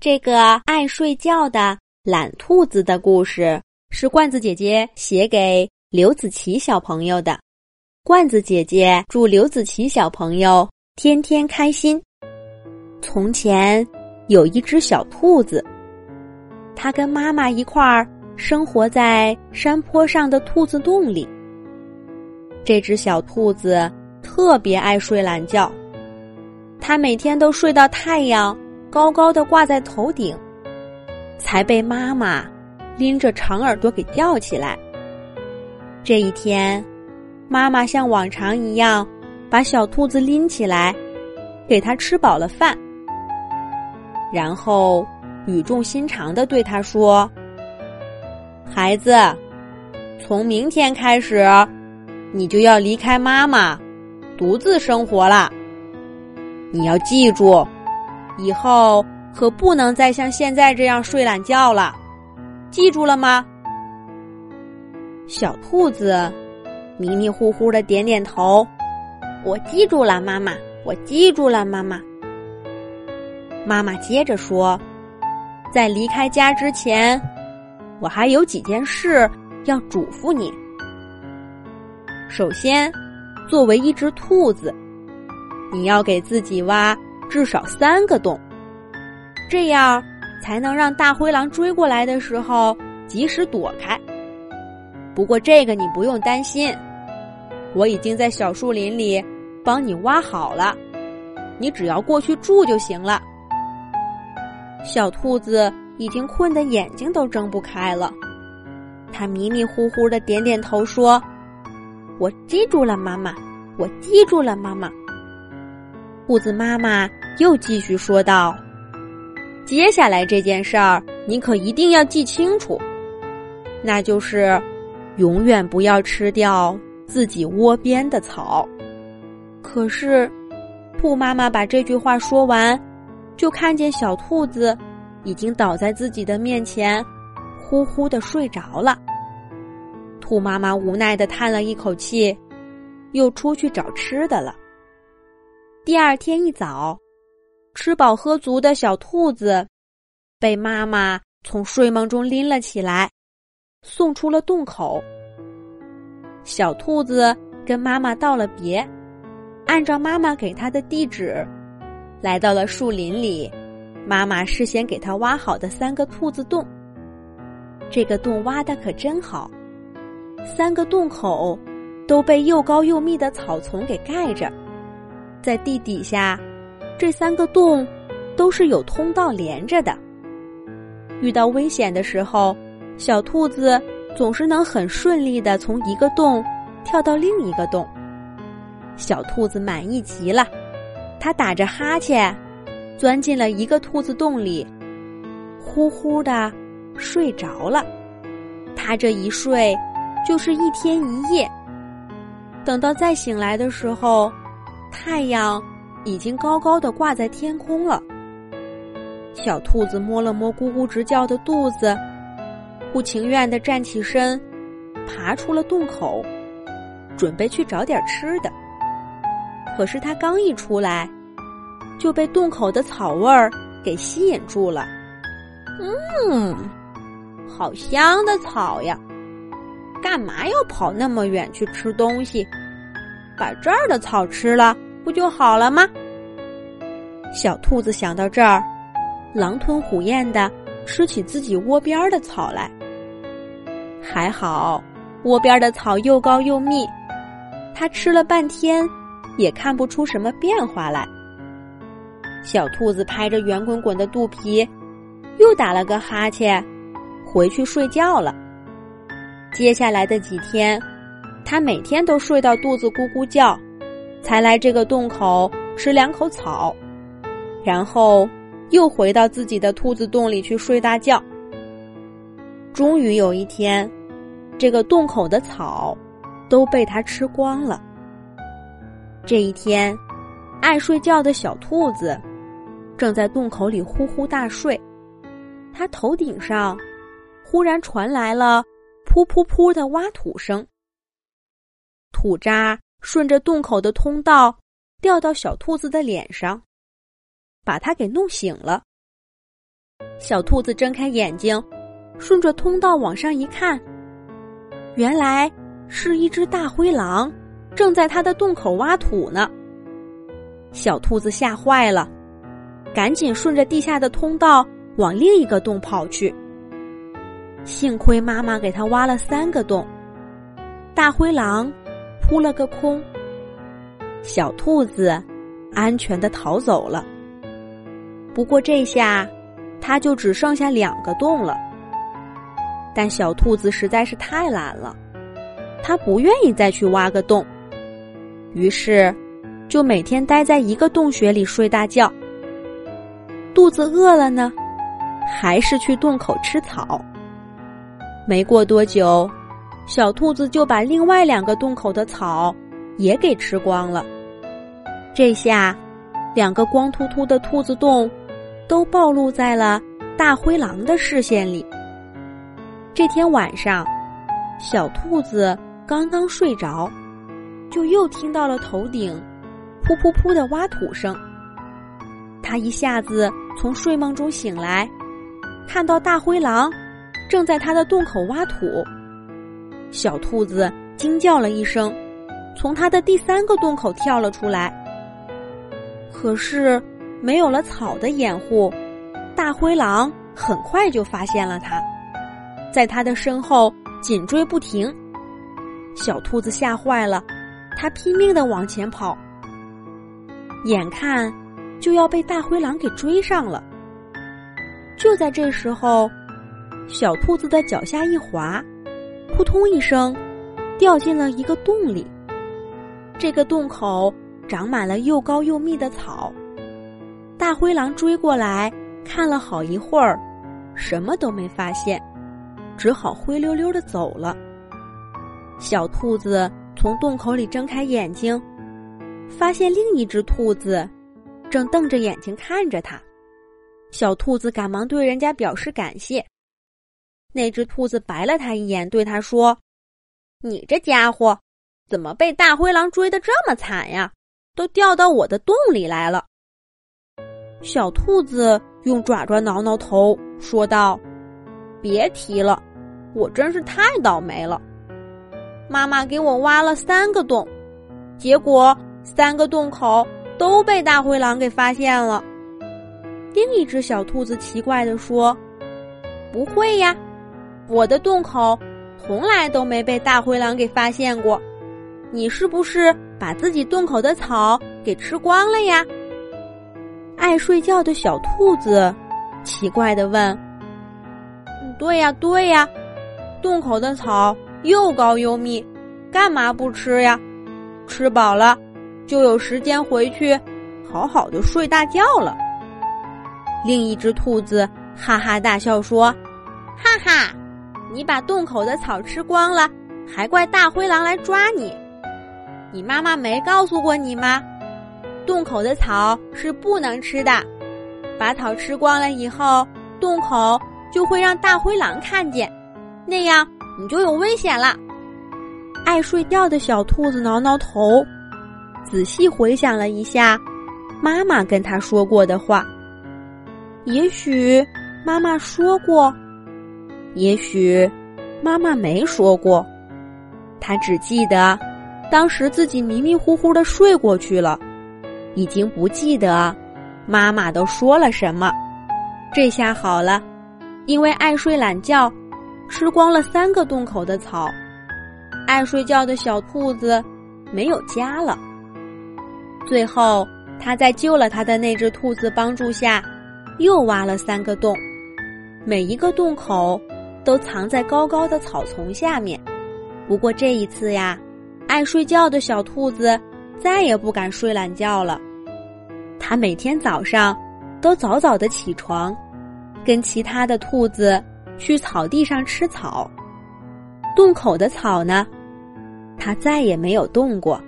这个爱睡觉的懒兔子的故事是罐子姐姐写给刘子琪小朋友的。罐子姐姐祝刘子琪小朋友天天开心。从前有一只小兔子，它跟妈妈一块儿生活在山坡上的兔子洞里。这只小兔子特别爱睡懒觉，它每天都睡到太阳。高高的挂在头顶，才被妈妈拎着长耳朵给吊起来。这一天，妈妈像往常一样把小兔子拎起来，给它吃饱了饭，然后语重心长的对它说：“孩子，从明天开始，你就要离开妈妈，独自生活了。你要记住。”以后可不能再像现在这样睡懒觉了，记住了吗？小兔子迷迷糊糊的点点头，我记住了，妈妈，我记住了，妈妈。妈妈接着说，在离开家之前，我还有几件事要嘱咐你。首先，作为一只兔子，你要给自己挖。至少三个洞，这样才能让大灰狼追过来的时候及时躲开。不过这个你不用担心，我已经在小树林里帮你挖好了，你只要过去住就行了。小兔子已经困得眼睛都睁不开了，它迷迷糊糊的点点头说：“我记住了，妈妈，我记住了，妈妈。”兔子妈妈又继续说道：“接下来这件事儿，你可一定要记清楚，那就是永远不要吃掉自己窝边的草。”可是，兔妈妈把这句话说完，就看见小兔子已经倒在自己的面前，呼呼的睡着了。兔妈妈无奈的叹了一口气，又出去找吃的了。第二天一早，吃饱喝足的小兔子被妈妈从睡梦中拎了起来，送出了洞口。小兔子跟妈妈道了别，按照妈妈给它的地址，来到了树林里。妈妈事先给它挖好的三个兔子洞，这个洞挖的可真好，三个洞口都被又高又密的草丛给盖着。在地底下，这三个洞都是有通道连着的。遇到危险的时候，小兔子总是能很顺利的从一个洞跳到另一个洞。小兔子满意极了，它打着哈欠，钻进了一个兔子洞里，呼呼的睡着了。它这一睡就是一天一夜。等到再醒来的时候。太阳已经高高的挂在天空了。小兔子摸了摸咕咕直叫的肚子，不情愿的站起身，爬出了洞口，准备去找点吃的。可是它刚一出来，就被洞口的草味儿给吸引住了。嗯，好香的草呀！干嘛要跑那么远去吃东西？把这儿的草吃了，不就好了吗？小兔子想到这儿，狼吞虎咽的吃起自己窝边的草来。还好，窝边的草又高又密，它吃了半天，也看不出什么变化来。小兔子拍着圆滚滚的肚皮，又打了个哈欠，回去睡觉了。接下来的几天。他每天都睡到肚子咕咕叫，才来这个洞口吃两口草，然后又回到自己的兔子洞里去睡大觉。终于有一天，这个洞口的草都被他吃光了。这一天，爱睡觉的小兔子正在洞口里呼呼大睡，他头顶上忽然传来了噗噗噗的挖土声。土渣顺着洞口的通道掉到小兔子的脸上，把它给弄醒了。小兔子睁开眼睛，顺着通道往上一看，原来是一只大灰狼，正在它的洞口挖土呢。小兔子吓坏了，赶紧顺着地下的通道往另一个洞跑去。幸亏妈妈给它挖了三个洞，大灰狼扑了个空，小兔子安全的逃走了。不过这下，它就只剩下两个洞了。但小兔子实在是太懒了，它不愿意再去挖个洞，于是。就每天待在一个洞穴里睡大觉。肚子饿了呢，还是去洞口吃草。没过多久，小兔子就把另外两个洞口的草也给吃光了。这下，两个光秃秃的兔子洞都暴露在了大灰狼的视线里。这天晚上，小兔子刚刚睡着，就又听到了头顶。噗噗噗的挖土声，他一下子从睡梦中醒来，看到大灰狼正在他的洞口挖土。小兔子惊叫了一声，从它的第三个洞口跳了出来。可是没有了草的掩护，大灰狼很快就发现了它，在它的身后紧追不停。小兔子吓坏了，它拼命的往前跑。眼看就要被大灰狼给追上了，就在这时候，小兔子的脚下一滑，扑通一声，掉进了一个洞里。这个洞口长满了又高又密的草。大灰狼追过来看了好一会儿，什么都没发现，只好灰溜溜的走了。小兔子从洞口里睁开眼睛。发现另一只兔子正瞪着眼睛看着他，小兔子赶忙对人家表示感谢。那只兔子白了他一眼，对他说：“你这家伙怎么被大灰狼追得这么惨呀？都掉到我的洞里来了。”小兔子用爪爪挠挠头，说道：“别提了，我真是太倒霉了。妈妈给我挖了三个洞，结果……”三个洞口都被大灰狼给发现了。另一只小兔子奇怪的说：“不会呀，我的洞口从来都没被大灰狼给发现过。你是不是把自己洞口的草给吃光了呀？”爱睡觉的小兔子奇怪的问：“对呀，对呀，洞口的草又高又密，干嘛不吃呀？吃饱了。”就有时间回去，好好的睡大觉了。另一只兔子哈哈大笑说：“哈哈，你把洞口的草吃光了，还怪大灰狼来抓你？你妈妈没告诉过你吗？洞口的草是不能吃的，把草吃光了以后，洞口就会让大灰狼看见，那样你就有危险了。”爱睡觉的小兔子挠挠头。仔细回想了一下，妈妈跟他说过的话。也许妈妈说过，也许妈妈没说过。他只记得当时自己迷迷糊糊的睡过去了，已经不记得妈妈都说了什么。这下好了，因为爱睡懒觉，吃光了三个洞口的草，爱睡觉的小兔子没有家了。最后，他在救了他的那只兔子帮助下，又挖了三个洞，每一个洞口都藏在高高的草丛下面。不过这一次呀，爱睡觉的小兔子再也不敢睡懒觉了。他每天早上都早早的起床，跟其他的兔子去草地上吃草。洞口的草呢，它再也没有动过。